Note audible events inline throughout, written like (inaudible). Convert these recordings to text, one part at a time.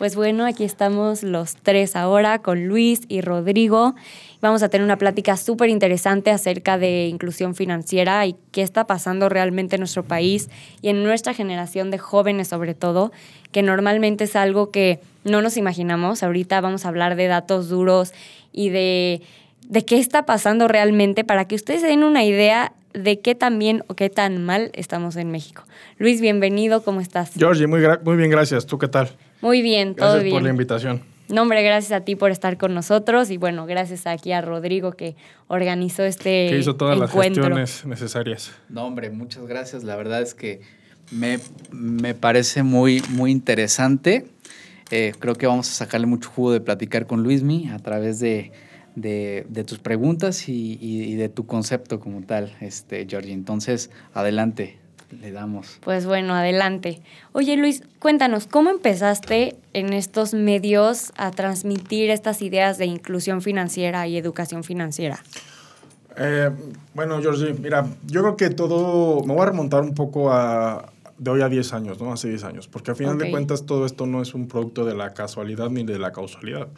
Pues bueno, aquí estamos los tres ahora con Luis y Rodrigo. Vamos a tener una plática súper interesante acerca de inclusión financiera y qué está pasando realmente en nuestro país y en nuestra generación de jóvenes sobre todo, que normalmente es algo que no nos imaginamos. Ahorita vamos a hablar de datos duros y de, de qué está pasando realmente para que ustedes se den una idea de qué tan bien o qué tan mal estamos en México. Luis, bienvenido, ¿cómo estás? Georgie, muy, muy bien, gracias. ¿Tú qué tal? Muy bien, todo gracias bien. por la invitación. No, hombre, gracias a ti por estar con nosotros y bueno, gracias aquí a Rodrigo que organizó este Que hizo todas encuentro. las gestiones necesarias. No, hombre, muchas gracias. La verdad es que me, me parece muy, muy interesante. Eh, creo que vamos a sacarle mucho jugo de platicar con Luismi a través de, de, de tus preguntas y, y- y de tu concepto como tal, este, Georgie. Entonces, adelante, le damos. Pues bueno, adelante. Oye Luis, cuéntanos, ¿cómo empezaste en estos medios a transmitir estas ideas de inclusión financiera y educación financiera? Eh, bueno, Georgie, mira, yo creo que todo. Me voy a remontar un poco a. De hoy a 10 años, ¿no? Hace 10 años. Porque al final de cuentas, todo esto no es un producto de la casualidad ni de la causalidad.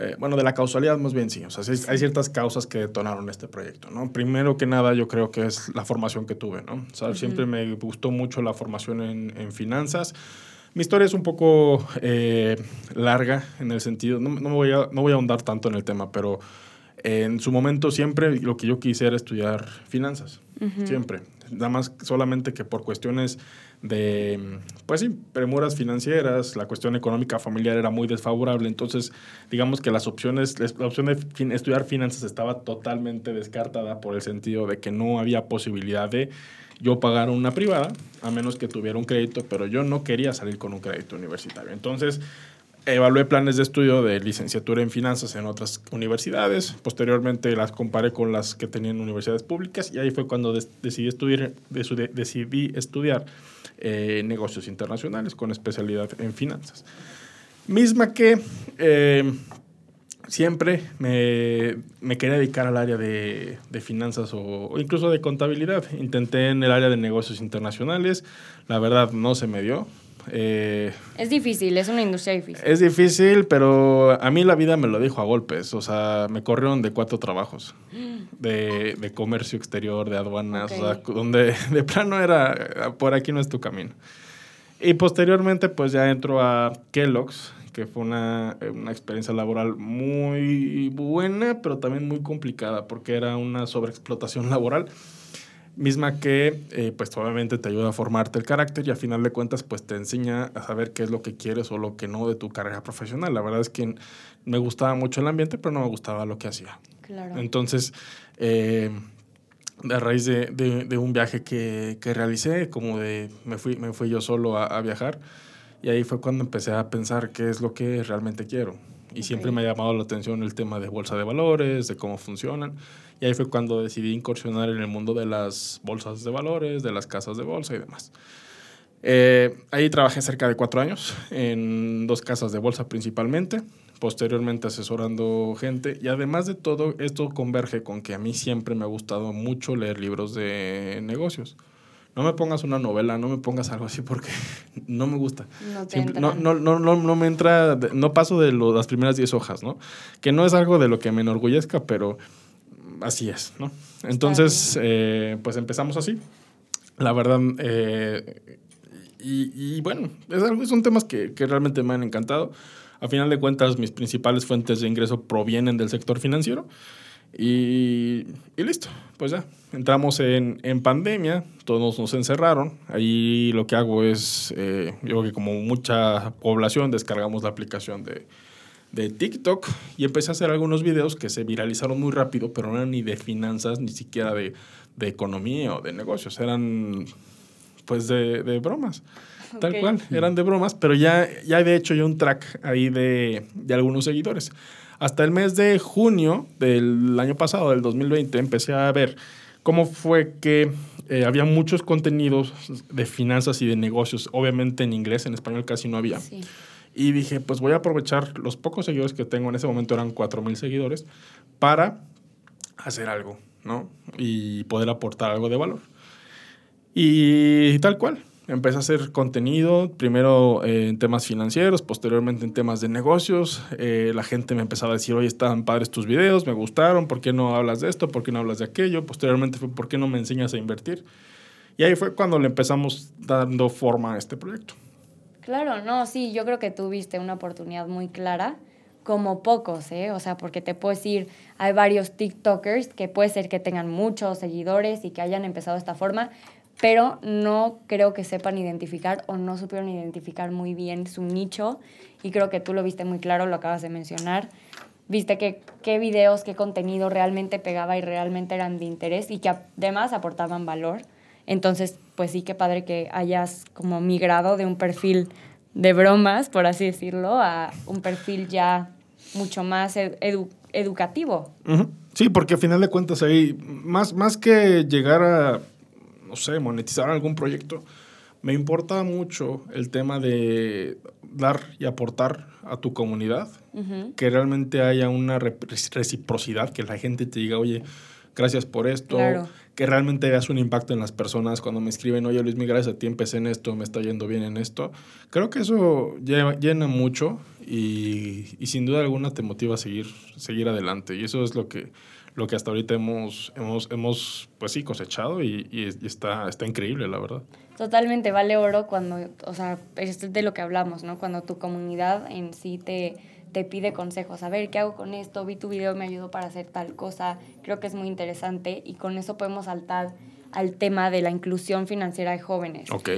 Eh, bueno, de la causalidad más bien sí. O sea, sí hay ciertas causas que detonaron este proyecto, ¿no? Primero que nada, yo creo que es la formación que tuve, ¿no? O sea, siempre me gustó mucho la formación en, en finanzas. Mi historia es un poco eh, larga en el sentido, no, no, voy a, no voy a ahondar tanto en el tema, pero en su momento siempre lo que yo quise era estudiar finanzas, siempre. Nada más solamente que por cuestiones de, pues sí, premuras financieras, la cuestión económica familiar era muy desfavorable, entonces digamos que las opciones, la opción de estudiar finanzas estaba totalmente descartada por el sentido de que no había posibilidad de yo pagar una privada, a menos que tuviera un crédito, pero yo no quería salir con un crédito universitario. Entonces, evalué planes de estudio de licenciatura en finanzas en otras universidades. Posteriormente las comparé con las que tenían universidades públicas y ahí fue cuando decidí estudiar, decidí estudiar eh, negocios internacionales con especialidad en finanzas. Misma que eh, siempre me, me quería dedicar al área de, de finanzas o, o incluso de contabilidad. Intenté en el área de negocios internacionales, la verdad no se me dio. Eh, Es difícil, es una industria difícil. es difícil, pero a mí la vida me lo dijo a golpes. O sea, me corrieron de cuatro trabajos. (gasps) De, de comercio exterior, de aduanas, Ok. o sea, donde (laughs) de plano era, por aquí no es tu camino. Y posteriormente, pues ya entro a Kellogg's, que fue una, una experiencia laboral muy buena, pero también muy complicada, porque era una sobreexplotación (laughs) laboral misma que eh, pues obviamente te ayuda a formarte el carácter y a final de cuentas pues te enseña a saber qué es lo que quieres o lo que no de tu carrera profesional. La verdad es que me gustaba mucho el ambiente, pero no me gustaba lo que hacía. Claro. Entonces, eh, a raíz de, de- de un viaje que, que realicé, como de me fui, me fui yo solo a, a viajar, y ahí fue cuando empecé a pensar qué es lo que realmente quiero. Y siempre Ok. me ha llamado la atención el tema de bolsa de valores, de cómo funcionan. Y ahí fue cuando decidí incursionar en el mundo de las bolsas de valores, de las casas de bolsa y demás. Eh, ahí trabajé cerca de cuatro años en dos casas de bolsa principalmente, posteriormente asesorando gente y además de todo esto converge con que a mí siempre me ha gustado mucho leer libros de negocios. No me pongas una novela, no me pongas algo así porque (laughs) no me gusta. No te Simple- no, no, no, no, me entra, no paso de lo- las primeras 10 hojas, ¿no? Que no es algo de lo que me enorgullezca, pero así es, ¿no? Entonces, eh, pues empezamos así. La verdad, eh, y, y bueno, es algo, son temas que, que realmente me han encantado. A final de cuentas, mis principales fuentes de ingreso provienen del sector financiero. Y, y listo, pues ya. Entramos en, en pandemia, todos nos encerraron. Ahí lo que hago es, eh, yo creo que como mucha población, descargamos la aplicación de, de TikTok y empecé a hacer algunos videos que se viralizaron muy rápido, pero no eran ni de finanzas, ni siquiera de, de economía o de negocios. Eran pues de, de bromas. Tal cual, eran de bromas, pero ya, ya de hecho ya un track ahí de, de algunos seguidores. Hasta el mes de junio del año pasado, del 2020, empecé a ver cómo fue que eh, había muchos contenidos de finanzas y de negocios, obviamente en inglés, en español casi no había. Sí. Y dije, pues voy a aprovechar los pocos seguidores que tengo, en ese momento eran 4.000 seguidores, para hacer algo, ¿no? Y poder aportar algo de valor. Y tal cual. empecé a hacer contenido, primero eh, en temas financieros, posteriormente en temas de negocios. Eh, la gente me empezaba a decir, oye, estaban padres tus videos, me gustaron, ¿por qué no hablas de esto? ¿Por qué no hablas de aquello? Posteriormente fue, ¿por qué no me enseñas a invertir? Y ahí fue cuando le empezamos dando forma a este proyecto. Claro, no, sí, yo creo que tuviste una oportunidad muy clara, como pocos, ¿eh? O sea, porque te puedo decir, hay varios TikTokers que puede ser que tengan muchos seguidores y que hayan empezado de esta forma, pero no creo que sepan identificar o no supieron identificar muy bien su nicho y creo que tú lo viste muy claro, lo acabas de mencionar. Viste que, qué videos, qué contenido realmente pegaba y realmente eran de interés y que además aportaban valor. Entonces, pues sí, qué padre que hayas como migrado de un perfil de bromas, por así decirlo, a un perfil ya mucho más educativo. Sí, porque al final de cuentas ahí, más, más que llegar a no sé, monetizar algún proyecto, me importa mucho el tema de dar y aportar a tu comunidad, que realmente haya una reciprocidad, que la gente te diga, oye, gracias por esto, que realmente veas un impacto en las personas cuando me escriben, oye Luis, mi gracias a ti empecé en esto, me está yendo bien en esto. Creo que eso llena mucho y, y sin duda alguna te motiva a seguir, seguir adelante. Y eso es lo que, lo que hasta ahorita hemos, hemos, hemos pues sí, cosechado y, y, está, está increíble, la verdad. Totalmente, vale oro cuando, o sea, es de lo que hablamos, ¿no? Cuando tu comunidad en sí te, te pide consejos, a ver, ¿qué hago con esto? Vi tu video, me ayudó para hacer tal cosa, creo que es muy interesante y con eso podemos saltar al tema de la inclusión financiera de jóvenes. Ok.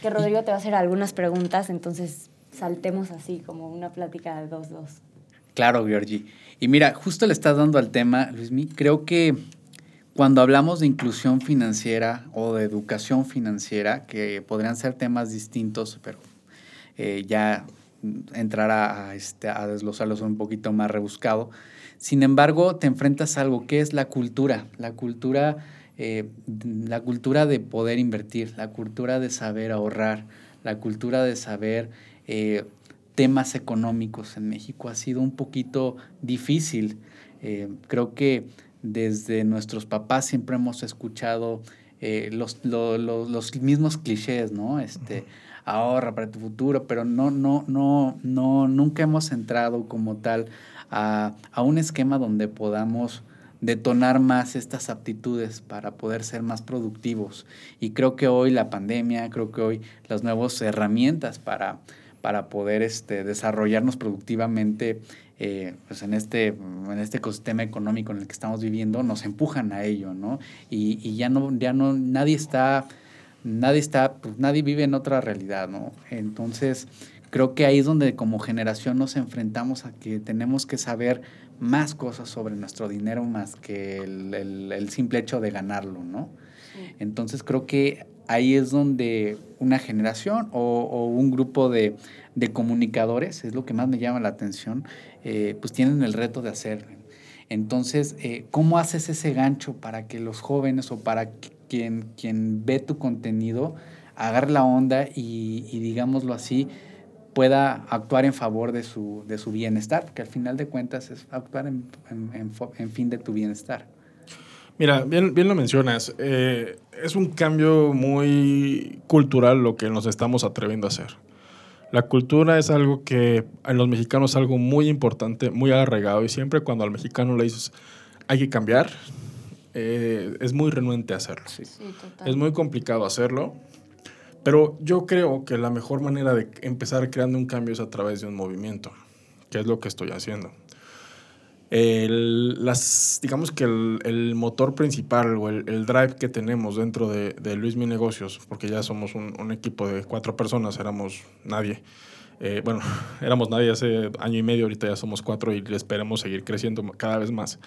Que Rodrigo te va a hacer algunas preguntas, entonces saltemos así como una plática de dos, dos. Claro, Georgie. Y mira, justo le estás dando al tema, Luismi. Creo que cuando hablamos de inclusión financiera o de educación financiera, que podrían ser temas distintos, pero eh, ya entrar a, este, a un poquito más rebuscado. Sin embargo, te enfrentas a algo que es la cultura, la cultura, eh, la cultura de poder invertir, la cultura de saber ahorrar, la cultura de saber eh, temas económicos en México ha sido un poquito difícil. Eh, creo que desde nuestros papás siempre hemos escuchado los, los, mismos clichés, ¿no? Este, ahorra para tu futuro, pero no, no, no, no, nunca hemos entrado como tal a, a un esquema donde podamos detonar más estas aptitudes para poder ser más productivos. Y creo que hoy la pandemia, creo que hoy las nuevas herramientas para para poder este, desarrollarnos productivamente eh, pues en, este, en este ecosistema económico en el que estamos viviendo, nos empujan a ello, ¿no? Y, y ya no, ya no, nadie está, nadie está, pues nadie vive en otra realidad, ¿no? Entonces, creo que ahí es donde como generación nos enfrentamos a que tenemos que saber más cosas sobre nuestro dinero más que el, el, el simple hecho de ganarlo, ¿no? Entonces creo que ahí es donde una generación o, un grupo de, comunicadores, es lo que más me llama la atención, eh, pues tienen el reto de hacer. Entonces, eh, ¿cómo haces ese gancho para que los jóvenes o para quien, quien ve tu contenido agarre la onda y, digámoslo así, pueda actuar en favor de su, de su bienestar? Porque al final de cuentas es actuar en, en fin de tu bienestar. Mira, bien, bien lo mencionas. Eh, es un cambio muy cultural lo que nos estamos atreviendo a hacer. La cultura es algo que en los mexicanos es algo muy importante, muy arraigado y siempre cuando al mexicano le dices hay que cambiar, eh, es muy renuente a hacerlo. Sí. es muy complicado hacerlo, pero yo creo que la mejor manera de empezar creando un cambio es a través de un movimiento, que es lo que estoy haciendo. El, las, digamos que el, el, motor principal o el, el, drive que tenemos dentro de, de Luis Mi Negocios, porque ya somos un, un, equipo de cuatro personas, éramos nadie. Eh, bueno, (laughs) éramos nadie hace año y medio, ahorita ya somos cuatro y esperemos seguir creciendo cada vez más.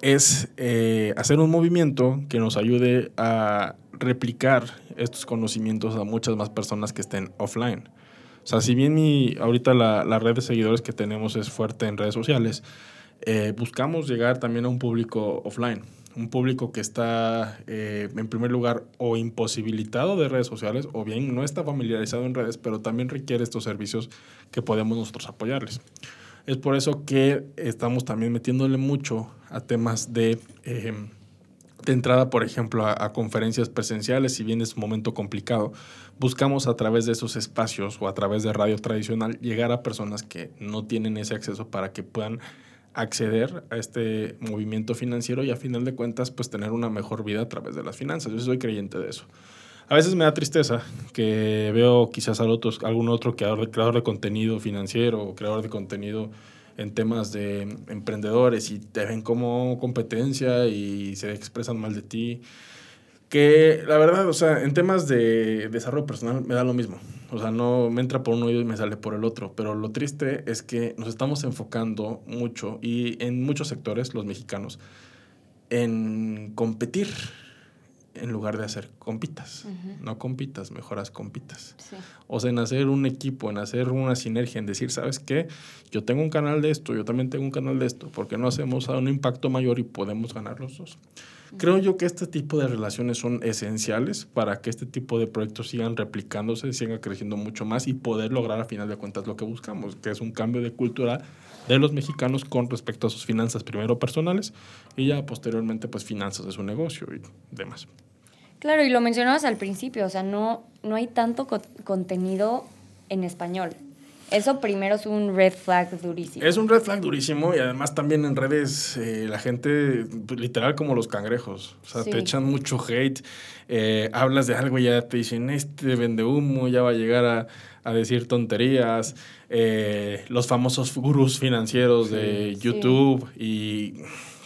Es eh, hacer un movimiento que nos ayude a replicar estos conocimientos a muchas más personas que estén offline. O sea, si bien mi, ahorita la, la red de seguidores que tenemos es fuerte en redes sociales, eh, buscamos llegar también a un público offline, un público que está eh, en primer lugar o imposibilitado de redes sociales o bien no está familiarizado en redes, pero también requiere estos servicios que podemos nosotros apoyarles. Es por eso que estamos también metiéndole mucho a temas de, em, de entrada, por ejemplo, a, conferencias presenciales, si bien es un momento complicado, buscamos a través de esos espacios o a través de radio tradicional llegar a personas que no tienen ese acceso para que puedan acceder a este movimiento financiero y a final de cuentas pues tener una mejor vida a través de las finanzas. Yo soy creyente de eso. A veces me da tristeza que veo quizás algún otro creador creador de contenido financiero o creador de contenido en temas de emprendedores y te ven como competencia y se expresan mal de ti. Que la verdad, o sea, en temas de desarrollo personal me da lo mismo. O sea, no me entra por uno y me sale por el otro. Pero lo triste es que nos estamos enfocando mucho y en muchos sectores, los mexicanos, en competir en lugar de hacer compitas. No compitas, mejoras compitas. O sea, en hacer un equipo, en hacer una sinergia, en decir, ¿sabes qué? Yo tengo un canal de esto, yo también tengo un canal de esto, porque no hacemos un impacto mayor y podemos ganar los dos? Creo yo que este tipo de relaciones son esenciales para que este tipo de proyectos sigan replicándose, sigan creciendo mucho más y poder lograr a final de cuentas lo que buscamos, que es un cambio de cultura de los mexicanos con respecto a sus finanzas, primero personales y ya posteriormente pues finanzas de su negocio y demás. Claro, y lo mencionabas al principio, o sea, no, no hay tanto contenido en español. Eso primero es un red flag durísimo. Es un red flag durísimo y además también en redes eh, la gente, pues, literal como los cangrejos, o sea, te echan mucho hate, eh, hablas de algo y ya te dicen, este vende humo, ya va a llegar a, a decir tonterías, eh, los famosos gurús financieros de YouTube y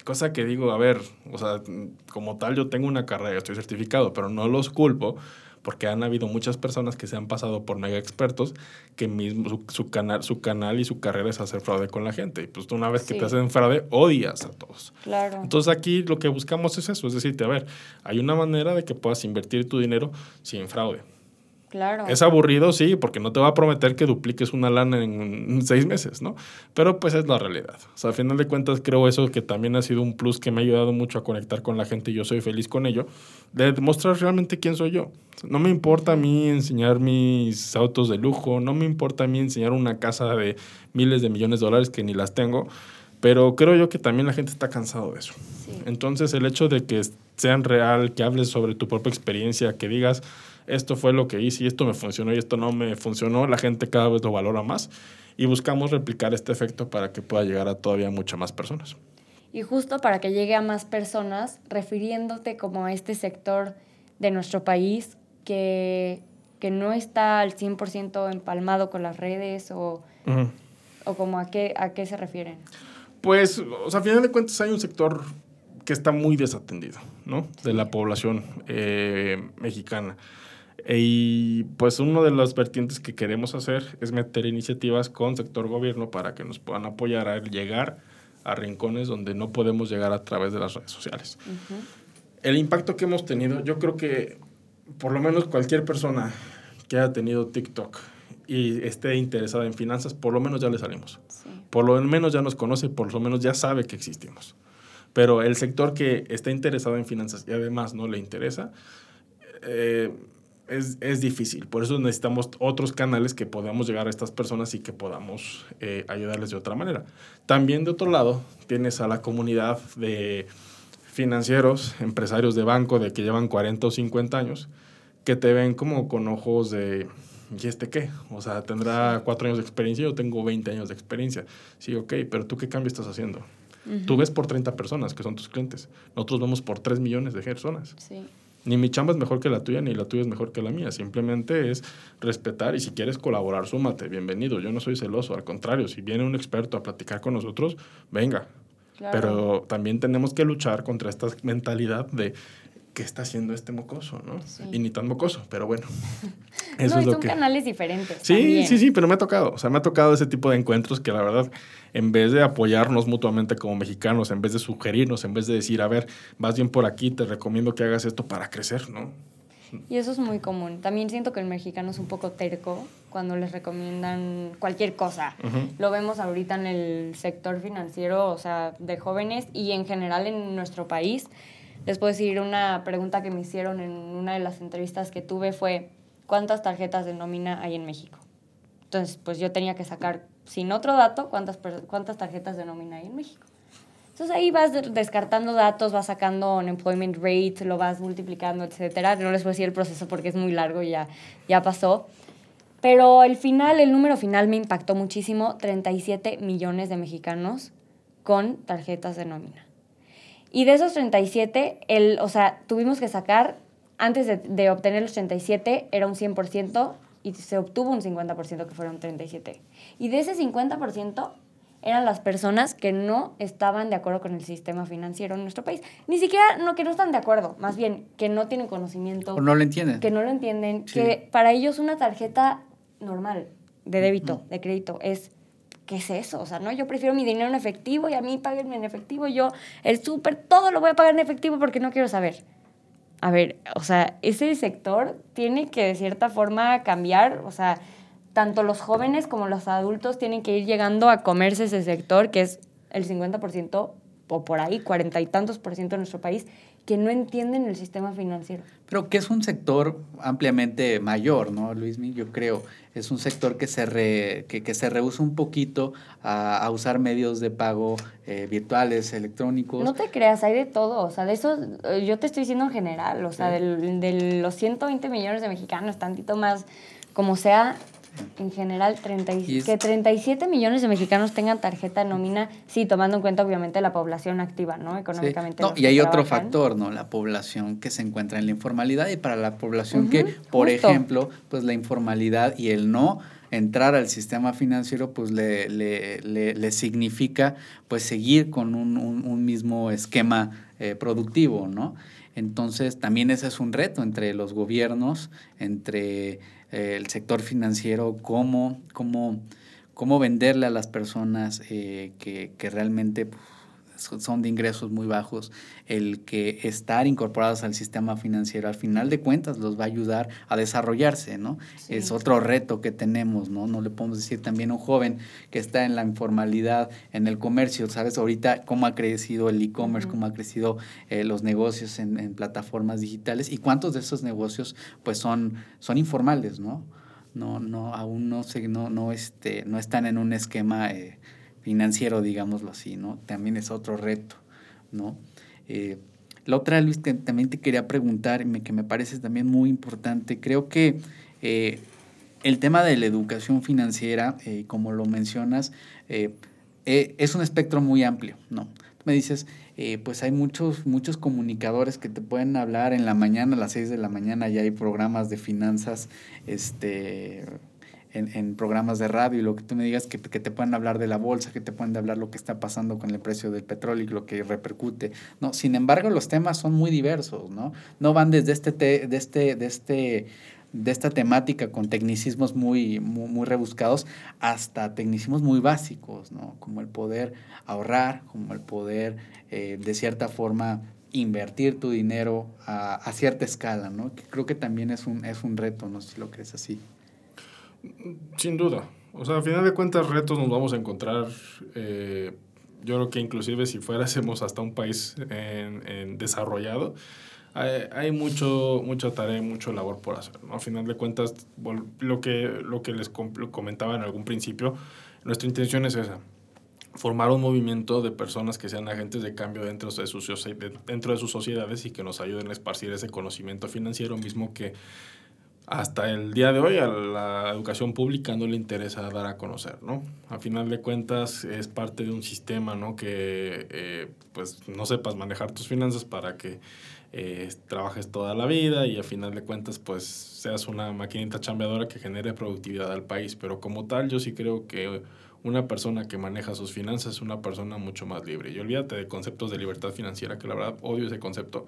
Cosa que digo, a ver, o sea, como tal yo tengo una carrera, estoy certificado, pero no los culpo porque han habido muchas personas que se han pasado por mega expertos que mismo su, canal, su canal y su carrera es hacer fraude con la gente. Y pues una vez que te hacen fraude, odias a todos. Claro. Entonces aquí lo que buscamos es eso, es decirte, a ver, hay una manera de que puedas invertir tu dinero sin fraude. Es aburrido, sí, porque no te va a prometer que dupliques una lana en seis meses, ¿no? Pero pues es la realidad. O sea, al final de cuentas creo eso que también ha sido un plus que me ha ayudado mucho a conectar con la gente y yo soy feliz con ello, de demostrar realmente quién soy yo. No me importa a mí enseñar mis autos de lujo, no me importa a mí enseñar una casa de miles de millones de dólares que ni las tengo, pero creo yo que también la gente está cansado de eso. Entonces el hecho de que sean real, que hables sobre tu propia experiencia, que digas esto fue lo que hice y esto me funcionó y esto no me funcionó, la gente cada vez lo valora más y buscamos replicar este efecto para que pueda llegar a todavía muchas más personas. Y justo para que llegue a más personas, refiriéndote como a este sector de nuestro país que, que no está al 100% empalmado con las redes o, o como a qué, a qué se refieren. Pues, o sea, a final de cuentas hay un sector que está muy desatendido, ¿no? De la población eh, mexicana. Y pues uno de las vertientes que queremos hacer es meter iniciativas con sector gobierno para que nos puedan apoyar a llegar a rincones donde no podemos llegar a través de las redes sociales. El impacto que hemos tenido, yo creo que por lo menos cualquier persona que haya tenido TikTok y esté interesada en finanzas, por lo menos ya le salimos. Por lo menos ya nos conoce, por lo menos ya sabe que existimos. Pero el sector que está interesado en finanzas y además no le interesa, eh, es, es, difícil. Por eso necesitamos otros canales que podamos llegar a estas personas y que podamos eh, ayudarles de otra manera. También de otro lado, tienes a la comunidad de financieros, empresarios de banco de que llevan 40 o 50 años, que te ven como con ojos de, ¿y este qué? O sea, tendrá cuatro años de experiencia, yo tengo 20 años de experiencia. Sí, ok, pero tú qué cambio estás haciendo? Tú ves por 30 personas que son tus clientes. Nosotros vemos por 3 millones de personas. Sí. Ni mi chamba es mejor que la tuya, ni la tuya es mejor que la mía. Simplemente es respetar y si quieres colaborar, súmate, bienvenido. Yo no soy celoso, al contrario, si viene un experto a platicar con nosotros, venga. Pero también tenemos que luchar contra esta mentalidad de qué está haciendo este mocoso, ¿no? Y ni tan mocoso, pero bueno. (laughs) Eso no, es lo son canales diferentes. Sí, sí, sí, pero me ha tocado. O sea, me ha tocado ese tipo de encuentros que la verdad, en vez de apoyarnos mutuamente como mexicanos, en vez de sugerirnos, en vez de decir, a ver, vas bien por aquí, te recomiendo que hagas esto para crecer, ¿no? Y eso es muy común. También siento que el mexicano es un poco terco cuando les recomiendan cualquier cosa. Lo vemos ahorita en el sector financiero, o sea, de jóvenes y en general en nuestro país les puedo decir una pregunta que me hicieron en una de las entrevistas que tuve fue, ¿cuántas tarjetas de nómina hay en México? Entonces, pues yo tenía que sacar, sin otro dato, cuántas, cuántas tarjetas de nómina hay en México. Entonces ahí vas descartando datos, vas sacando unemployment rate, lo vas multiplicando, etcétera. No les voy a decir el proceso porque es muy largo y ya, ya pasó. Pero el final, el número final me impactó muchísimo, 37 millones de mexicanos con tarjetas de nómina. Y de esos 37, el, o sea, tuvimos que sacar, antes de, de obtener los 37, era un 100% y se obtuvo un 50% que fueron 37. Y de ese 50%, eran las personas que no estaban de acuerdo con el sistema financiero en nuestro país. Ni siquiera no, que no están de acuerdo, más bien que no tienen conocimiento. O no lo entienden. Que no lo entienden. Que para ellos una tarjeta normal de débito, de crédito, es ¿qué es eso? O sea, no, yo prefiero mi dinero en efectivo y a mí paguenme en efectivo. Yo, el súper, todo lo voy a pagar en efectivo porque no quiero saber. A ver, o sea, ese sector tiene que de cierta forma cambiar, o sea, tanto los jóvenes como los adultos tienen que ir llegando a comerse ese sector, que es el 50% o por ahí, cuarenta y tantos por ciento de nuestro país, que no entienden el sistema financiero. Pero que es un sector ampliamente mayor, ¿no, Luismi? Yo creo. Es un sector que se, re, que, que se rehúsa un poquito a, a usar medios de pago eh, virtuales, electrónicos. No te creas, hay de todo. O sea, de eso, eh, yo te estoy diciendo en general. O sea, de del, los 120 millones de mexicanos, tantito más, como sea, en general, 30 y, que 37 millones de mexicanos tengan tarjeta de nómina, sí, tomando en cuenta obviamente la población activa, ¿no? Económicamente. No, y hay otro factor, ¿no? La población que se encuentra en la informalidad y para la población que, por ejemplo, pues la informalidad y el no entrar al sistema financiero pues le, le, le, significa pues seguir con un, un, un mismo esquema eh, productivo, ¿no? Entonces también ese es un reto entre los gobiernos, entre eh, el sector financiero, cómo, cómo, cómo venderle a las personas eh, que, que, realmente son de ingresos muy bajos, el que estar incorporados al sistema financiero al final de cuentas los va a ayudar a desarrollarse, ¿no? Es otro reto que tenemos, ¿no? No le podemos decir también a un joven que está en la informalidad, en el comercio, ¿sabes? Ahorita cómo ha crecido el e-commerce, cómo ha crecido eh, los negocios en, en, plataformas digitales y cuántos de esos negocios pues son, son informales, ¿no? No, no, aún no, se, no, no, este, no están en un esquema... Eh, financiero, digámoslo así, ¿no? También es otro reto, ¿no? Eh, la otra, Luis, que también te quería preguntar, que me parece también muy importante, creo que eh, el tema de la educación financiera, eh, como lo mencionas, es un espectro muy amplio, ¿no? me dices, pues hay muchos, muchos comunicadores que te pueden hablar en la mañana, a las 6 de la mañana ya hay programas de finanzas, este en, en, programas de radio y lo que tú me digas, que, que, te puedan hablar de la bolsa, que te puedan hablar lo que está pasando con el precio del petróleo y lo que repercute. No, sin embargo, los temas son muy diversos, ¿no? No van desde este, te, de este, de este, de esta temática con tecnicismos muy, muy, rebuscados hasta tecnicismos muy básicos, ¿no? Como el poder ahorrar, como el poder, eh, de cierta forma, invertir tu dinero a, a, cierta escala, ¿no? Que creo que también es un, es un reto, no si lo crees así. Sin duda. O sea, a final de cuentas, retos nos vamos a encontrar. Eh, yo creo que inclusive si fuéramos hasta un país en, en desarrollado, hay, mucho, mucha tarea y mucho labor por hacer. ¿no? A final de cuentas, lo que, lo que les comentaba en algún principio, nuestra intención es esa. Formar un movimiento de personas que sean agentes de cambio dentro de, sus, dentro de sus sociedades y que nos ayuden a esparcir ese conocimiento financiero mismo que hasta el día de hoy a la educación pública no le interesa dar a conocer, ¿no? A final de cuentas es parte de un sistema, ¿no? Que eh, pues no sepas manejar tus finanzas para que eh, trabajes toda la vida y a final de cuentas pues seas una maquinita chambeadora que genere productividad al país. Pero como tal yo sí creo que una persona que maneja sus finanzas es una persona mucho más libre. Y olvídate de conceptos de libertad financiera, que la verdad odio ese concepto,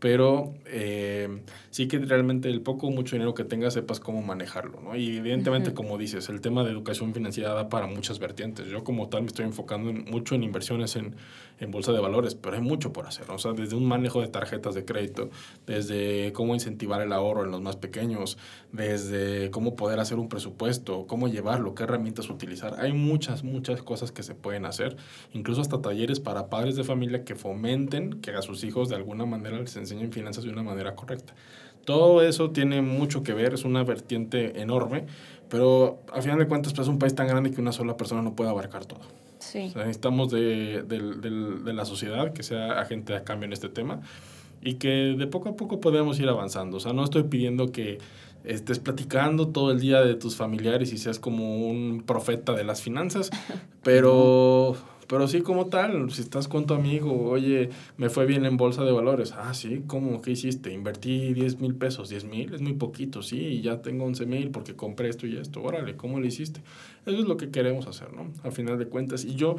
pero eh, sí que realmente el poco o mucho dinero que tengas sepas cómo manejarlo, ¿no? Y evidentemente, como dices, el tema de educación financiera da para muchas vertientes. Yo como tal me estoy enfocando mucho en inversiones en, en bolsa de valores, pero hay mucho por hacer. O sea, desde un manejo de tarjetas de crédito, desde cómo incentivar el ahorro en los más pequeños, desde cómo poder hacer un presupuesto, cómo llevarlo, qué herramientas utilizar. Hay muchas, muchas cosas que se pueden hacer, incluso hasta talleres para padres de familia que fomenten que a sus hijos de alguna manera les enseñen finanzas de una manera correcta. Todo eso tiene mucho que ver, es una vertiente enorme, pero al final de cuentas pues, es un país tan grande que una sola persona no puede abarcar todo. Sí. necesitamos de, de, la sociedad que sea agente de cambio en este tema y que de poco a poco podemos ir avanzando. O sea, no estoy pidiendo que estés platicando todo el día de tus familiares y seas como un profeta de las finanzas, (laughs) pero pero sí, como tal, si estás con tu amigo, oye, me fue bien en bolsa de valores. Ah, sí, ¿cómo? ¿Qué hiciste? Invertí 10 mil pesos. 10 mil es muy poquito, sí, y ya tengo 11 mil porque compré esto y esto. Órale, ¿cómo lo hiciste? Eso es lo que queremos hacer, ¿no? Al final de cuentas. Y yo,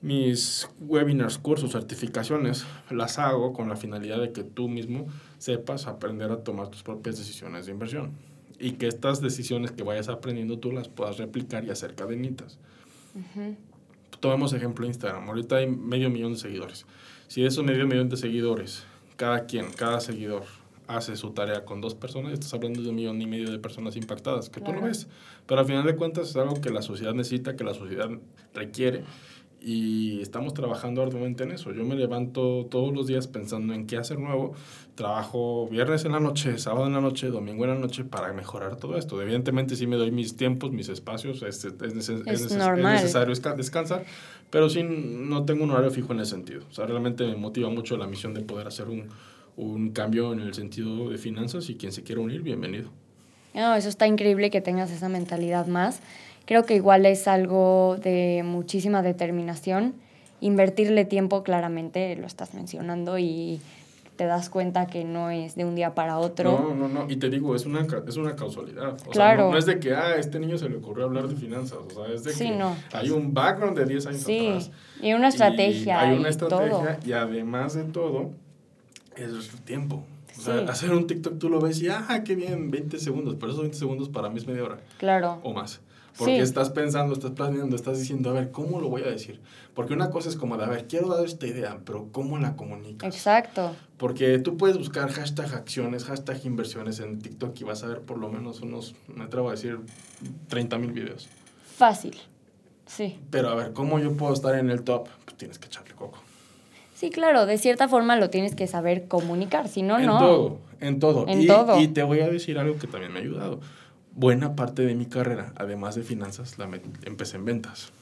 mis webinars, cursos, certificaciones, las hago con la finalidad de que tú mismo sepas aprender a tomar tus propias decisiones de inversión. Y que estas decisiones que vayas aprendiendo tú las puedas replicar y hacer cadenitas. Uh tomemos ejemplo Instagram. Ahorita hay medio millón de seguidores. Si de esos medio millón de seguidores, cada quien, cada seguidor hace su tarea con dos personas, estás hablando de un millón y medio de personas impactadas, que tú lo ves. Pero al final de cuentas es algo que la sociedad necesita, que la sociedad requiere y estamos trabajando arduamente en eso. Yo me levanto todos los días pensando en qué hacer nuevo. Trabajo viernes en la noche, sábado en la noche, domingo en la noche para mejorar todo esto. Evidentemente sí me doy mis tiempos, mis espacios, es, es, es, es necesario descansar, pero sí no tengo un horario fijo en ese sentido. O sea, realmente me motiva mucho la misión de poder hacer un, un cambio en el sentido de finanzas y quien se quiera unir, bienvenido. No, eso está increíble que tengas esa mentalidad más Creo que igual es algo de muchísima determinación. Invertirle tiempo, claramente, lo estás mencionando y te das cuenta que no es de un día para otro. No, no, no. Y te digo, es una, es una causalidad. claro. no, es de que, ah, a este niño se le ocurrió hablar de finanzas. O sea, es de que hay un background de 10 años sí. atrás. Y una estrategia. hay una estrategia y además de todo, es el tiempo. O sea, hacer un TikTok tú lo ves y, ah, qué bien, 20 segundos. Pero esos 20 segundos para mí es media hora. Claro. O más. Porque estás pensando, estás planeando, estás diciendo, a ver, ¿cómo lo voy a decir? Porque una cosa es como de, a ver, quiero dar esta idea, pero ¿cómo la comunicas? Exacto. Porque tú puedes buscar hashtag acciones, hashtag inversiones en TikTok y vas a ver por lo menos unos, me atrevo a decir, 30 mil videos. Fácil, sí. Pero a ver, ¿cómo yo puedo estar en el top? Pues tienes que echarle coco. Sí, claro, de cierta forma lo tienes que saber comunicar, si no, no. En todo, en todo. En todo. Y te voy a decir algo que también me ha ayudado buena parte de mi carrera, además de finanzas, la empecé en ventas.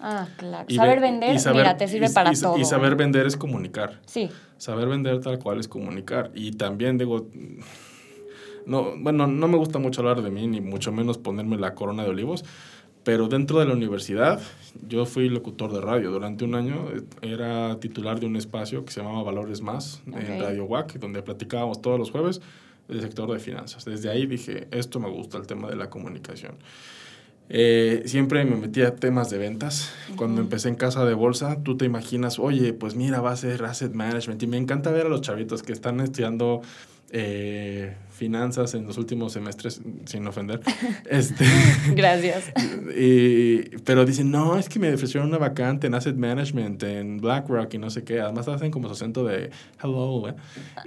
Ah, claro. saber vender, mira, te sirve para todo. Y saber vender es comunicar. Sí. Saber vender tal cual es comunicar. Y también digo, no, bueno, no me gusta mucho hablar de mí, ni mucho menos ponerme la corona de olivos, pero dentro de la universidad yo fui locutor de radio. Durante un año eh, era titular de un espacio que se llamaba Valores Más en Radio WAC, donde platicábamos todos los jueves del sector de finanzas. Desde ahí dije, esto me gusta el tema de la comunicación. Eh, siempre me metía a temas de ventas. Cuando empecé en casa de bolsa, tú te imaginas, oye, pues mira, va a ser asset management. Y me encanta ver a los chavitos que están estudiando eh, finanzas en los últimos semestres, sin ofender. (laughs) Este, Gracias. Y, pero dicen, no, es que me ofrecieron una vacante en Asset Management, en BlackRock y no sé qué. Además hacen como su acento de hello, ¿eh?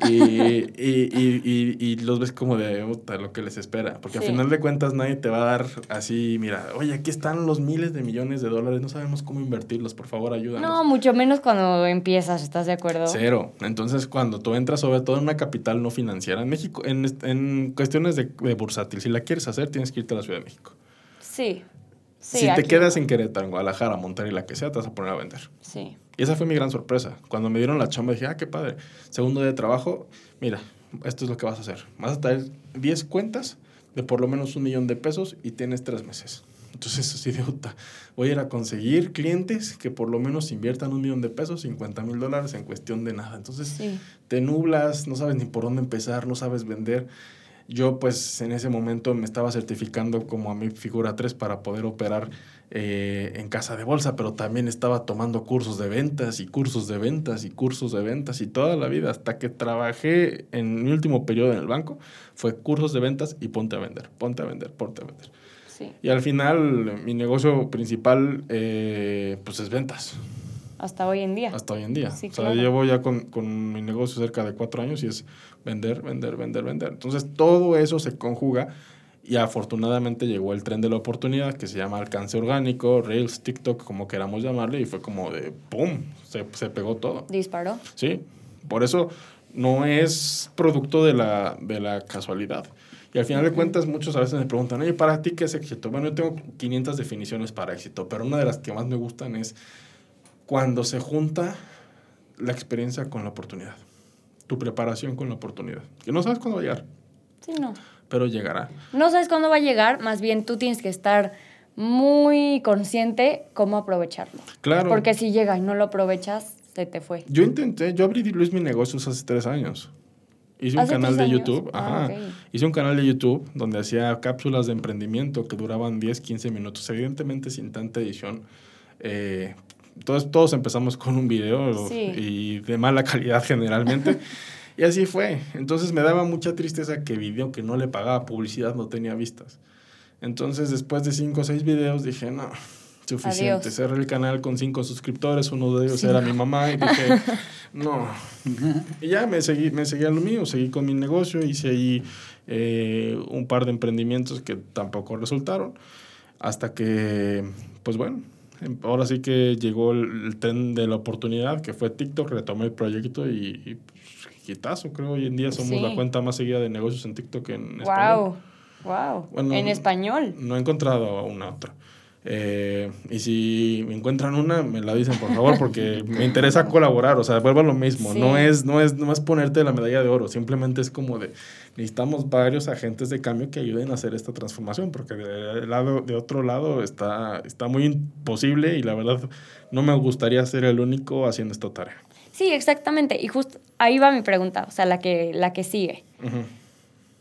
y, y, y, y, los ves como de lo que les espera. Porque al final de cuentas nadie te va a dar así, mira, oye, aquí están los miles de millones de dólares, no sabemos cómo invertirlos, por favor, ayúdanos. No, mucho menos cuando empiezas, ¿estás de acuerdo? Cero. Entonces, cuando tú entras sobre todo en una capital no financiera, en México, en en cuestiones de, de, bursátil, si la quieres hacer, tienes que irte a la Ciudad de México. Sí. si te quedas en Querétaro, en Guadalajara, Monterrey, la que sea, te vas a poner a vender. Sí. Y esa fue mi gran sorpresa. Cuando me dieron la chamba, dije, ah, qué padre. Segundo día de trabajo, mira, esto es lo que vas a hacer. Vas a traer 10 cuentas de por lo menos un millón de pesos y tienes tres meses. Entonces, así de puta, voy a ir a conseguir clientes que por lo menos inviertan un millón de pesos, 50 mil dólares en cuestión de nada. Entonces, te nublas, no sabes ni por dónde empezar, no sabes vender. Yo, pues, en ese momento me estaba certificando como a mi figura 3 para poder operar eh, en casa de bolsa, pero también estaba tomando cursos de ventas y cursos de ventas y cursos de ventas y toda la vida, hasta que trabajé en mi último periodo en el banco, fue cursos de ventas y ponte a vender, ponte a vender, ponte a vender. Y al final mi negocio principal eh, pues es ventas. Hasta hoy en día. Hasta hoy en día. Sí, o sea, claro. llevo ya con, con mi negocio cerca de cuatro años y es vender, vender, vender, vender. Entonces, todo eso se conjuga y afortunadamente llegó el tren de la oportunidad que se llama alcance orgánico, Reels, TikTok, como queramos llamarle, y fue como de ¡pum! Se, se pegó todo. Disparó. Sí, por eso no es producto de la, de la casualidad. Y al final de cuentas, muchos a veces me preguntan, oye, ¿para ti qué es éxito? Bueno, yo tengo 500 definiciones para éxito, pero una de las que más me gustan es cuando se junta la experiencia con la oportunidad, tu preparación con la oportunidad. Que no sabes cuándo va a llegar, Sí, no. pero llegará. No sabes cuándo va a llegar, más bien tú tienes que estar muy consciente cómo aprovecharlo. Claro. Porque si llega y no lo aprovechas, se te fue. Yo intenté, yo abrí Luis Mi Negocios hace tres años. Hice un ¿Hace canal de años? YouTube. Ah, Ajá. ok. Hice un canal de YouTube donde hacía cápsulas de emprendimiento que duraban 10, 15 minutos, evidentemente sin tanta edición. Eh, todos, todos empezamos con un video Sí. y de mala (laughs) calidad generalmente. (laughs) y así fue. Entonces me daba mucha tristeza que video que no le pagaba publicidad no tenía vistas. Entonces después de 5 o 6 videos dije, no, suficiente. Adiós. Cerré el canal con 5 suscriptores, uno de ellos era mi mamá y dije, (laughs) no. Y ya me seguí, me seguí a lo mío, seguí con mi negocio, hice ahí eh, un par de emprendimientos que tampoco resultaron, hasta que, pues bueno, em- ahora sí que llegó el, el tren de la oportunidad, que fue TikTok, retomé el proyecto y, y pues, quitazo, creo hoy en día somos Sí. la cuenta más seguida de negocios en TikTok en español. Wow. Wow. Bueno, en español. No he encontrado una otra. Eh, y si me encuentran una, me la dicen, por favor, porque me interesa colaborar. O sea, vuelvo a lo mismo. Sí. No, es, no, es, no es ponerte la medalla de oro. Simplemente es como de, necesitamos varios agentes de cambio que ayuden a hacer esta transformación, porque de, lado, de otro lado está, está muy imposible y la verdad no me gustaría ser el único haciendo esta tarea. Sí, exactamente. Y justo ahí va mi pregunta, o sea, la que, la que sigue.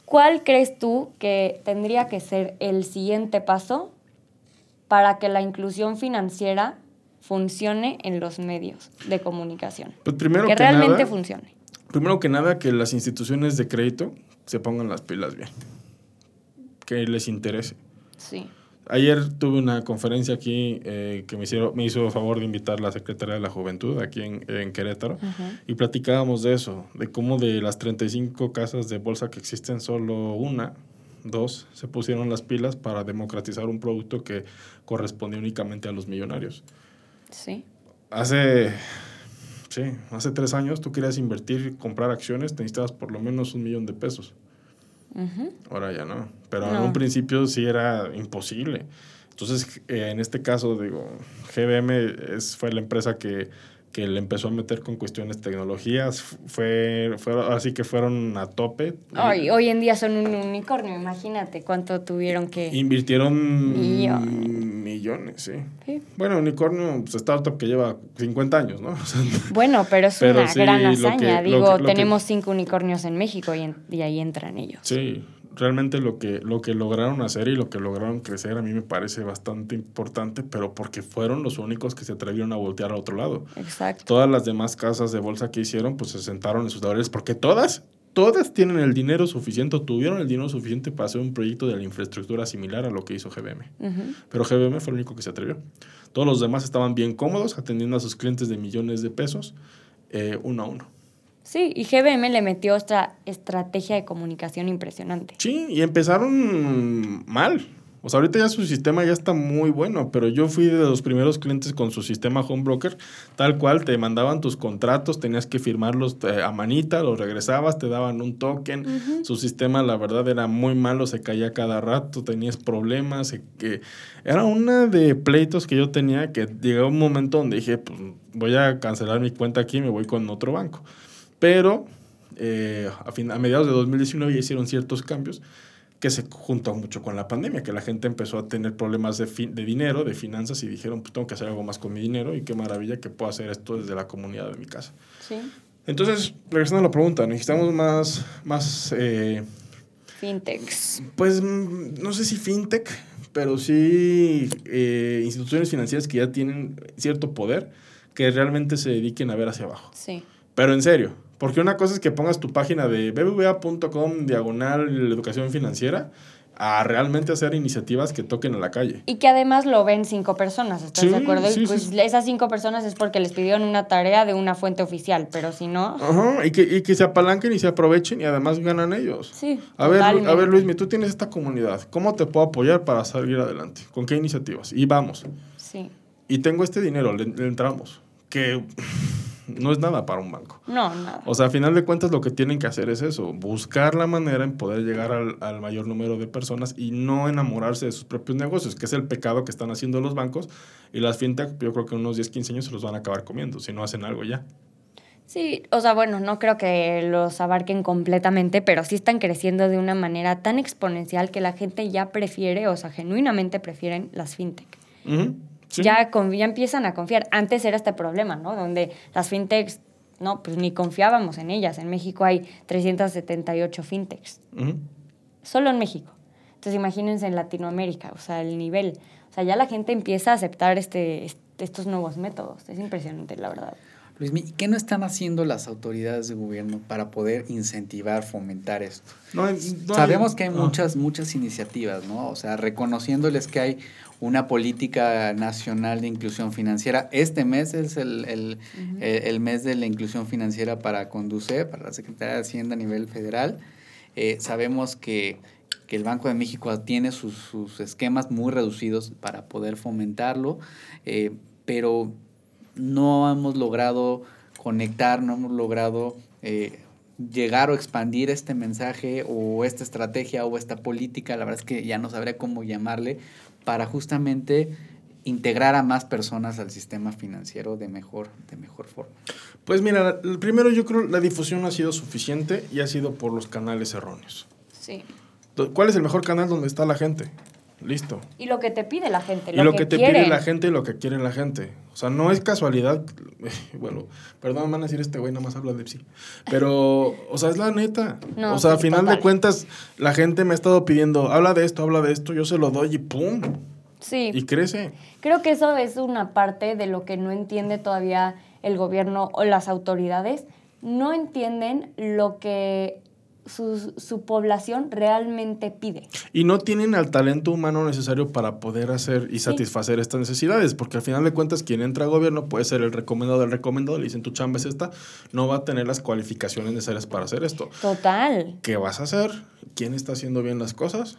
¿Cuál crees tú que tendría que ser el siguiente paso para que la inclusión financiera funcione en los medios de comunicación? Pues primero que que realmente nada, funcione. Primero que nada, que las instituciones de crédito se pongan las pilas bien. Que les interese. Sí. Ayer tuve una conferencia aquí eh, que me, hicieron, me hizo favor de invitar la Secretaría de la Juventud aquí en, en Querétaro y platicábamos de eso, de cómo de las 35 casas de bolsa que existen, solo una, dos, se pusieron las pilas para democratizar un producto que correspondía únicamente a los millonarios. Sí. Hace, sí, hace tres años tú querías invertir, comprar acciones, te necesitabas por lo menos un millón de pesos. Ujú. Ahora ya no. Pero en No. un principio sí era imposible. Entonces, eh, en este caso, digo, GBM es, fue la empresa que, que le empezó a meter con cuestiones tecnologías. Fue, fue, así que fueron a tope. Ay, hoy en día son un unicornio, imagínate cuánto tuvieron que... Invirtieron Millones. millones, sí. Sí. Bueno, Unicornio, pues, startup que lleva 50 años, ¿no? (laughs) O sea, Bueno, pero es Pero una sí, gran que- hazaña. Digo, que- lo que- tenemos cinco unicornios en México y, en- y ahí entran ellos. Sí, realmente lo que, lo que lograron hacer y lo que lograron crecer a mí me parece bastante importante, pero porque fueron los únicos que se atrevieron a voltear al otro lado. Exacto. Todas las demás casas de bolsa que hicieron, pues se sentaron en sus laureles, porque todas, todas tienen el dinero suficiente, o tuvieron el dinero suficiente para hacer un proyecto de la infraestructura similar a lo que hizo GBM. Pero GBM fue el único que se atrevió. Todos los demás estaban bien cómodos atendiendo a sus clientes de millones de pesos, eh, uno a uno. Sí, y GBM le metió esta estrategia de comunicación impresionante. Sí, y empezaron mal. O sea, ahorita ya su sistema ya está muy bueno, pero yo fui de los primeros clientes con su sistema home broker, tal cual te mandaban tus contratos, tenías que firmarlos eh, a manita, los regresabas, te daban un token. Su sistema, la verdad, era muy malo, se caía cada rato, tenías problemas, se- que era una de pleitos que yo tenía que llegó un momento donde dije, pues voy a cancelar mi cuenta aquí y me voy con otro banco. Pero eh, a, fin- a mediados de 2019 ya hicieron ciertos cambios que se juntó mucho con la pandemia, que la gente empezó a tener problemas de, fin- de dinero, de finanzas, y dijeron, pues tengo que hacer algo más con mi dinero, y qué maravilla que puedo hacer esto desde la comunidad de mi casa. Sí. Entonces, regresando a la pregunta, necesitamos más, más eh, Fintechs. pues mm, no sé si fintech, pero sí eh, instituciones financieras que ya tienen cierto poder, que realmente se dediquen a ver hacia abajo. Sí. Pero en serio, porque una cosa es que pongas tu página de bbva.com diagonal educación financiera. a realmente hacer iniciativas que toquen a la calle. Y que además lo ven cinco personas, ¿estás Sí, de acuerdo? Y pues sí. esas cinco personas es porque les pidieron una tarea de una fuente oficial, pero si no, Ajá, y que, y que se apalanquen y se aprovechen y además ganan ellos. sí. A ver, a ver, Luis, tú tienes esta comunidad. ¿Cómo te puedo apoyar para salir adelante? ¿Con qué iniciativas? Y vamos. Sí. Y tengo este dinero, le, le entramos. Que no es nada para un banco. No, nada. O sea, a final de cuentas lo que tienen que hacer es eso, buscar la manera en poder llegar al, al mayor número de personas y no enamorarse de sus propios negocios, que es el pecado que están haciendo los bancos y las fintech, yo creo que en unos 10, 15 años se los van a acabar comiendo si no hacen algo ya. Sí, o sea, bueno, no creo que los abarquen completamente, pero sí están creciendo de una manera tan exponencial que la gente ya prefiere, o sea, genuinamente prefieren las fintech. Ujú, sí. Ya, con- ya empiezan a confiar. Antes era este problema, ¿no? Donde las fintechs, no, pues ni confiábamos en ellas. En México hay 378 fintechs, Ujú. solo en México. Entonces imagínense en Latinoamérica, o sea, el nivel. O sea, ya la gente empieza a aceptar este, est- estos nuevos métodos. Es impresionante, la verdad. Luismi, ¿qué no están haciendo las autoridades de gobierno para poder incentivar, fomentar esto? No hay- no Sabemos que hay ah. muchas, muchas iniciativas, ¿no? O sea, reconociéndoles que hay una política nacional de inclusión financiera. Este mes es el, el, el- el mes de la inclusión financiera para Conduce, para la Secretaría de Hacienda a nivel federal. Eh, sabemos que, que el Banco de México tiene sus, sus esquemas muy reducidos para poder fomentarlo, eh, pero no hemos logrado conectar, no hemos logrado eh, llegar o expandir este mensaje o esta estrategia o esta política, la verdad es que ya no sabría cómo llamarle, para justamente integrar a más personas al sistema financiero de mejor, de mejor forma. Pues mira, el primero yo creo la difusión no ha sido suficiente y ha sido por los canales erróneos. Sí. ¿Cuál es el mejor canal donde está la gente? Listo. Y lo que te pide la gente, y lo, lo que, que, te quieren. pide la gente y lo que quiere la gente. O sea, no es casualidad. (laughs) Bueno, perdón, van a decir este güey, nada más habla de sí. Pero, o sea, es la neta. No, o sea, a final total. de cuentas, la gente me ha estado pidiendo, habla de esto, habla de esto, yo se lo doy y ¡pum! Sí. Y crece. Creo que eso es una parte de lo que no entiende todavía el gobierno o las autoridades. No entienden lo que su, su población realmente pide. Y no tienen al talento humano necesario para poder hacer y satisfacer estas necesidades, porque al final de cuentas quien entra a gobierno puede ser el recomendado del recomendado, le dicen tu chamba es esta, no va a tener las cualificaciones necesarias para hacer esto. Total. ¿Qué vas a hacer? ¿Quién está haciendo bien las cosas?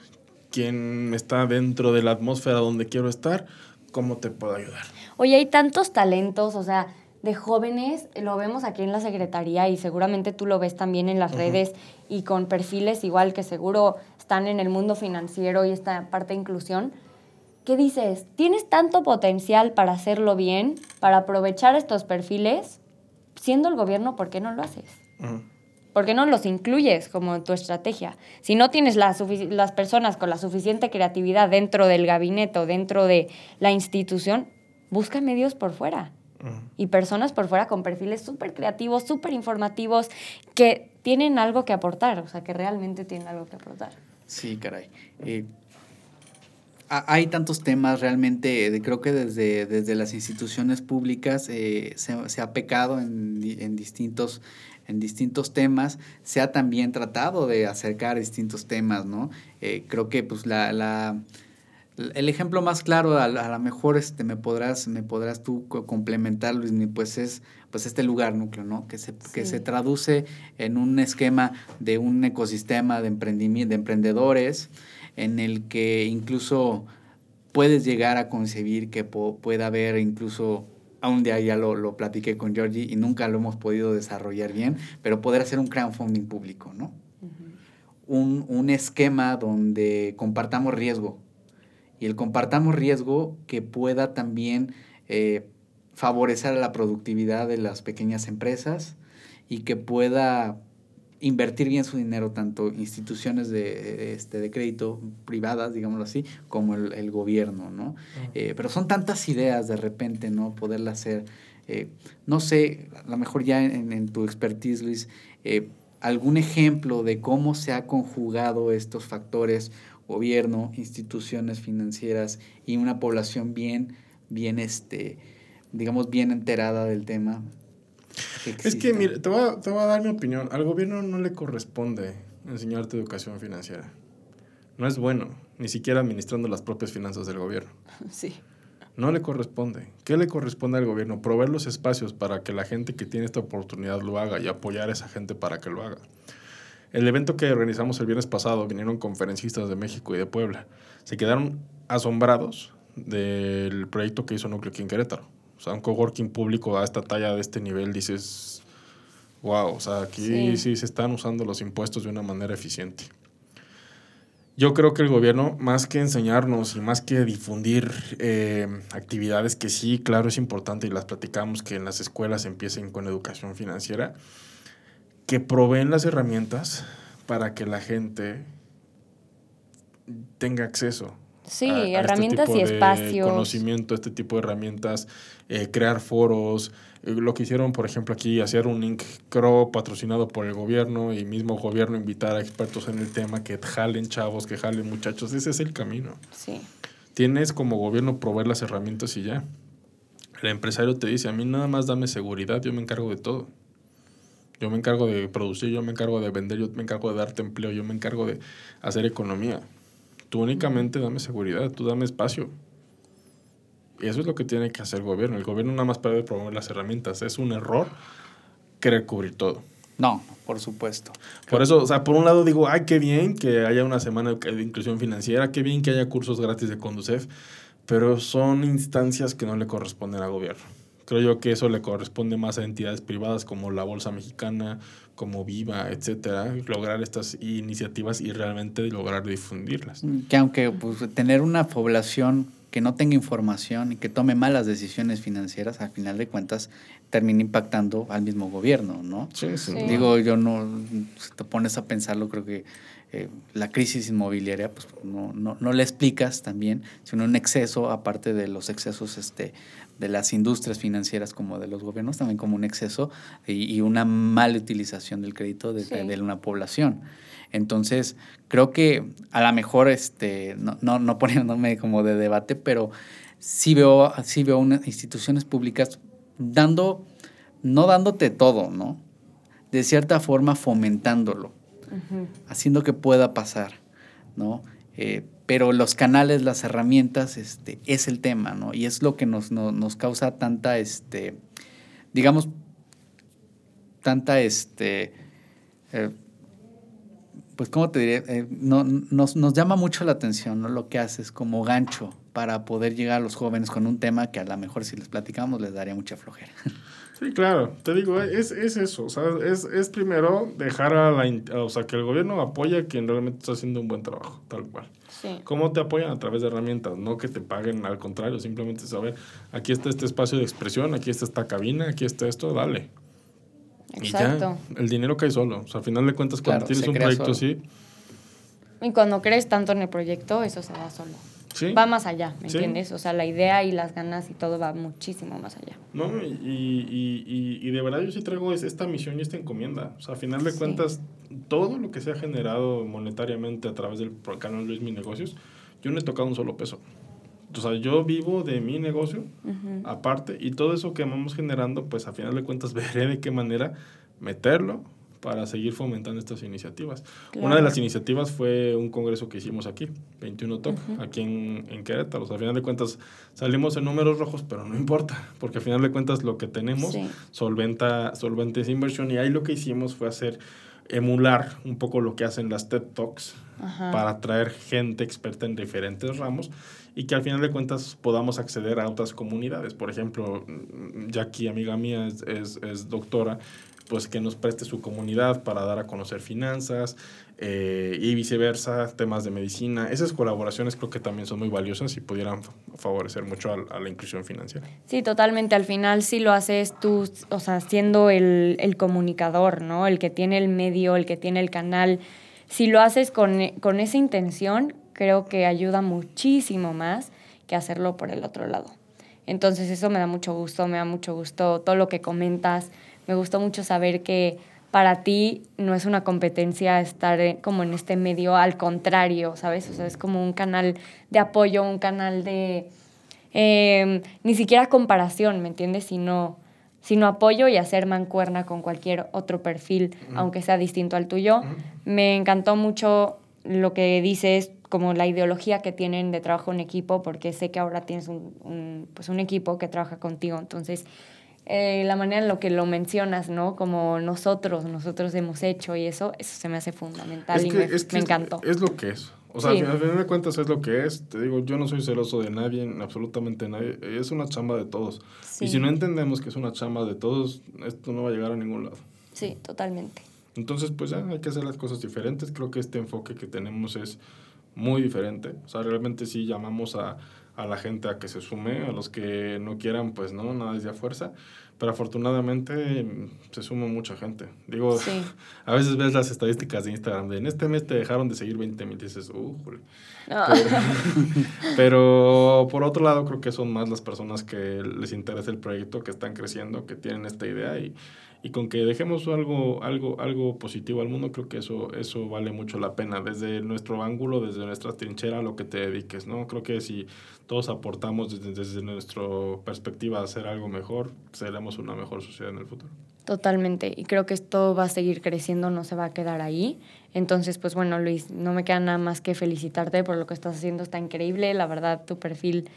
¿Quién está dentro de la atmósfera donde quiero estar? ¿Cómo te puedo ayudar? Oye, hay tantos talentos, o sea, de jóvenes, lo vemos aquí en la Secretaría y seguramente tú lo ves también en las redes y con perfiles igual que seguro están en el mundo financiero y esta parte de inclusión. ¿Qué dices? ¿Tienes tanto potencial para hacerlo bien, para aprovechar estos perfiles? Siendo el gobierno, ¿por qué no lo haces? ¿Por qué no los incluyes como tu estrategia? Si no tienes la las personas con la suficiente creatividad dentro del gabinete o dentro de la institución, busca medios por fuera. Y personas por fuera con perfiles súper creativos, súper informativos, que tienen algo que aportar, o sea, que realmente tienen algo que aportar. Sí, caray. Eh, ha- hay tantos temas realmente, de- creo que desde, desde las instituciones públicas eh, se, ha pecado en, en distintos en distintos temas, se ha también tratado de acercar distintos temas, ¿no? Eh, creo que pues la- el ejemplo más claro, a, a lo mejor este, me podrás, me podrás tú co- complementar, Luis, pues es pues este lugar núcleo, ¿no? Que se, que se traduce en un esquema de un ecosistema de emprendimiento, de emprendedores, en el que incluso puedes llegar a concebir que pueda haber incluso, a un día ya lo, lo platiqué con Georgie y nunca lo hemos podido desarrollar bien, pero poder hacer un crowdfunding público, ¿no? un, un esquema donde compartamos riesgo. Y el compartamos riesgo que pueda también eh, favorecer la productividad de las pequeñas empresas y que pueda invertir bien su dinero, tanto instituciones de, este, de crédito privadas, digámoslo así, como el, el gobierno, ¿no? Eh, pero son tantas ideas de repente, ¿no? Poderla hacer. Eh, no sé, a lo mejor ya en, en tu expertise, Luis, eh, algún ejemplo de cómo se ha conjugado estos factores, gobierno, instituciones financieras y una población bien, bien, este, digamos, bien enterada del tema. Es que, mire, te voy, a, te voy a dar mi opinión. Al gobierno no le corresponde enseñarte educación financiera. no es bueno, ni siquiera administrando las propias finanzas del gobierno. (laughs) Sí. No le corresponde. ¿Qué le corresponde al gobierno? Proveer los espacios para que la gente que tiene esta oportunidad lo haga y apoyar a esa gente para que lo haga. El evento que organizamos el viernes pasado vinieron conferencistas de México y de Puebla. Se quedaron asombrados del proyecto que hizo Núcleo aquí en Querétaro. O sea, un coworking público a esta talla de este nivel, dices, wow, o sea, aquí sí. sí se están usando los impuestos de una manera eficiente. Yo creo que el gobierno, más que enseñarnos y más que difundir eh, actividades que sí, claro, es importante y las platicamos, que en las escuelas empiecen con educación financiera, que proveen las herramientas para que la gente tenga acceso. Sí, a, a herramientas este y espacios. Conocimiento, este tipo de herramientas, eh, crear foros. Eh, lo que hicieron, por ejemplo, aquí, hacer un Inc. Crow patrocinado por el gobierno y mismo gobierno invitar a expertos en el tema que jalen chavos, que jalen muchachos. Ese es el camino. Sí. Tienes como gobierno proveer las herramientas y ya. El empresario te dice, a mí nada más dame seguridad, yo me encargo de todo. Yo me encargo de producir, yo me encargo de vender, yo me encargo de darte empleo, yo me encargo de hacer economía. Tú únicamente dame seguridad, tú dame espacio. Y eso es lo que tiene que hacer el gobierno. El gobierno nada más puede promover las herramientas. Es un error querer cubrir todo. No, por supuesto. Por eso, o sea, por un lado digo, ay, qué bien que haya una semana de inclusión financiera, qué bien que haya cursos gratis de Conducef, pero son instancias que no le corresponden al gobierno. Creo yo que eso le corresponde más a entidades privadas como la Bolsa Mexicana, como Viva, etcétera, lograr estas iniciativas y realmente lograr difundirlas. Que aunque pues, tener una población que no tenga información y que tome malas decisiones financieras, al final de cuentas termina impactando al mismo gobierno, ¿no? Sí, sí. Sí. Digo, yo no, si te pones a pensarlo, creo que eh, la crisis inmobiliaria, pues no, no, no le explicas también, sino un exceso, aparte de los excesos este, de las industrias financieras como de los gobiernos, también como un exceso y, y una mala utilización del crédito de, Sí. de, de una población. Entonces, creo que a lo mejor, este, no, no, no poniéndome como de debate, pero sí veo, sí veo unas instituciones públicas dando, no dándote todo, ¿no? De cierta forma fomentándolo, haciendo que pueda pasar, ¿no? Eh, pero los canales, las herramientas, este, es el tema, ¿no? Y es lo que nos, nos, causa tanta, este, digamos, tanta, este, eh, pues, ¿cómo te diré? Eh, no, nos, nos llama mucho la atención, ¿no? Lo que haces como gancho para poder llegar a los jóvenes con un tema que a lo mejor si les platicamos les daría mucha flojera. (laughs) Sí, claro, te digo, es, es eso, o sea, es, es primero dejar a la, o sea, que el gobierno apoya a quien realmente está haciendo un buen trabajo, tal cual. Sí. ¿Cómo te apoyan? A través de herramientas, no que te paguen, al contrario, simplemente saber, aquí está este espacio de expresión, aquí está esta cabina, aquí está esto, dale. Exacto. Y ya, el dinero cae solo, o sea, al final de cuentas, cuando Claro, tienes un proyecto solo. así, Y cuando crees tanto en el proyecto, eso se da solo. Sí, Va más allá, ¿me Sí. entiendes? O sea, la idea y las ganas y todo va muchísimo más allá. ¿no? Y, y, y, y de verdad yo sí traigo es- esta misión y esta encomienda. O sea, a final de Sí. cuentas, todo lo que se ha generado monetariamente a través del canal Luis Mi Negocios, yo no he tocado un solo peso. O sea, yo vivo de mi negocio aparte y todo eso que vamos generando, pues a final de cuentas (laughs) veré de qué manera meterlo para seguir fomentando estas iniciativas. Una de las iniciativas fue un congreso que hicimos aquí, 21 TOC, aquí en, en Querétaro. O sea, a final de cuentas salimos en números rojos, pero no importa, porque a final de cuentas lo que tenemos Sí. solventa, solventa esa inversión y ahí lo que hicimos fue hacer emular un poco lo que hacen las TED Talks Ajá. para atraer gente experta en diferentes ramos y que al final de cuentas podamos acceder a otras comunidades. Por ejemplo, Jackie, amiga mía, es, es, es doctora, pues que nos preste su comunidad para dar a conocer finanzas eh, y viceversa, temas de medicina. Esas colaboraciones creo que también son muy valiosas y pudieran fa- favorecer mucho a, a la inclusión financiera. Sí, totalmente. Al final sí lo haces tú, o sea, siendo el, el comunicador, ¿no? El que tiene el medio, el que tiene el canal. Si lo haces con, con esa intención, creo que ayuda muchísimo más que hacerlo por el otro lado. Entonces eso me da mucho gusto, me da mucho gusto todo lo que comentas. Me gustó mucho saber que para ti no es una competencia estar eh, como en este medio, al contrario, ¿sabes? O sea, es como un canal de apoyo, un canal de, eh, ni siquiera comparación, ¿me entiendes? Sino, sino apoyo y hacer mancuerna con cualquier otro perfil, aunque sea distinto al tuyo. Me encantó mucho lo que dices, como la ideología que tienen de trabajo en equipo, porque sé que ahora tienes un, un pues un equipo que trabaja contigo. Entonces, eh, la manera en lo que lo mencionas, ¿no? Como nosotros, nosotros hemos hecho y eso, eso se me hace fundamental y me, me encantó. Es, lo que es. O sea, al final de cuentas es lo que es. Te digo, yo no soy celoso de nadie, absolutamente nadie. Es una chamba de todos. Y si no entendemos que es una chamba de todos, esto no va a llegar a ningún lado. Sí, totalmente. Entonces, pues ya hay que hacer las cosas diferentes. Creo que este enfoque que tenemos es muy diferente. O sea, realmente sí llamamos a, a la gente a que se sume, a los que no quieran, pues no, nada es de fuerza. Pero afortunadamente mm, se suma mucha gente. Digo, (laughs) a veces ves las estadísticas de Instagram de en este mes te dejaron de seguir 20 mil y dices, uh, (laughs) pero, por otro lado, creo que son más las personas que les interesa el proyecto, que están creciendo, que tienen esta idea y, y con que dejemos algo, algo, algo positivo al mundo, creo que eso, eso vale mucho la pena. Desde nuestro ángulo, desde nuestra trinchera, lo que te dediques, ¿no? Creo que si todos aportamos desde, desde nuestra perspectiva a hacer algo mejor, seremos una mejor sociedad en el futuro. Totalmente, y creo que esto va a seguir creciendo, no se va a quedar ahí. Entonces, pues bueno, Luis, no me queda nada más que felicitarte por lo que estás haciendo, está increíble, la verdad, tu perfil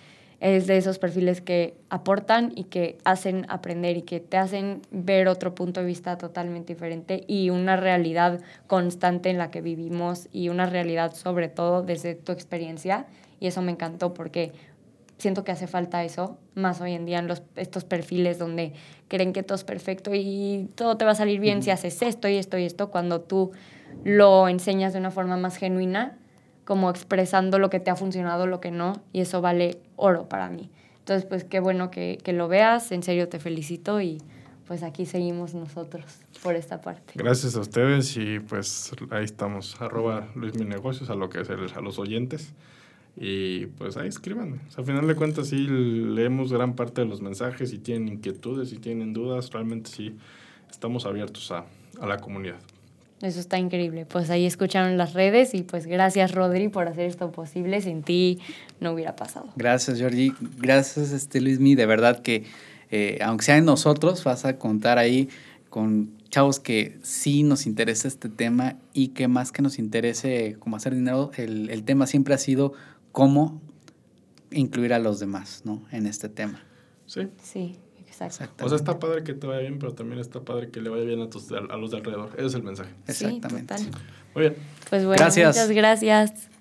es de esos perfiles que aportan y que hacen aprender y que te hacen ver otro punto de vista totalmente diferente y una realidad constante en la que vivimos y una realidad sobre todo desde tu experiencia. Y eso me encantó porque siento que hace falta eso más hoy en día en los, estos perfiles donde creen que todo es perfecto y todo te va a salir bien si haces esto y esto y esto, cuando tú lo enseñas de una forma más genuina como expresando lo que te ha funcionado, lo que no, y eso vale oro para mí. Entonces, pues qué bueno que, que lo veas, en serio te felicito y pues aquí seguimos nosotros por esta parte. Gracias a ustedes y pues ahí estamos, arroba Luis Mi Negocios a lo que es a los oyentes y pues ahí escriban. al final de cuentas sí leemos gran parte de los mensajes, si tienen inquietudes, si tienen dudas, realmente sí estamos abiertos a, a la comunidad. Eso está increíble. Pues ahí escucharon las redes y pues gracias Rodri por hacer esto posible. Sin ti no hubiera pasado. Gracias Georgie. Gracias este Luismi. De verdad que eh, aunque sea en nosotros, vas a contar ahí con chavos que sí nos interesa este tema y que más que nos interese cómo hacer dinero, el, el tema siempre ha sido cómo incluir a los demás ¿no? en este tema. Sí. Sí. O sea, está padre que te vaya bien, pero también está padre que le vaya bien a, tus, a los de alrededor. Ese es el mensaje. Exactamente. Muy bien. Pues bueno, muchas gracias.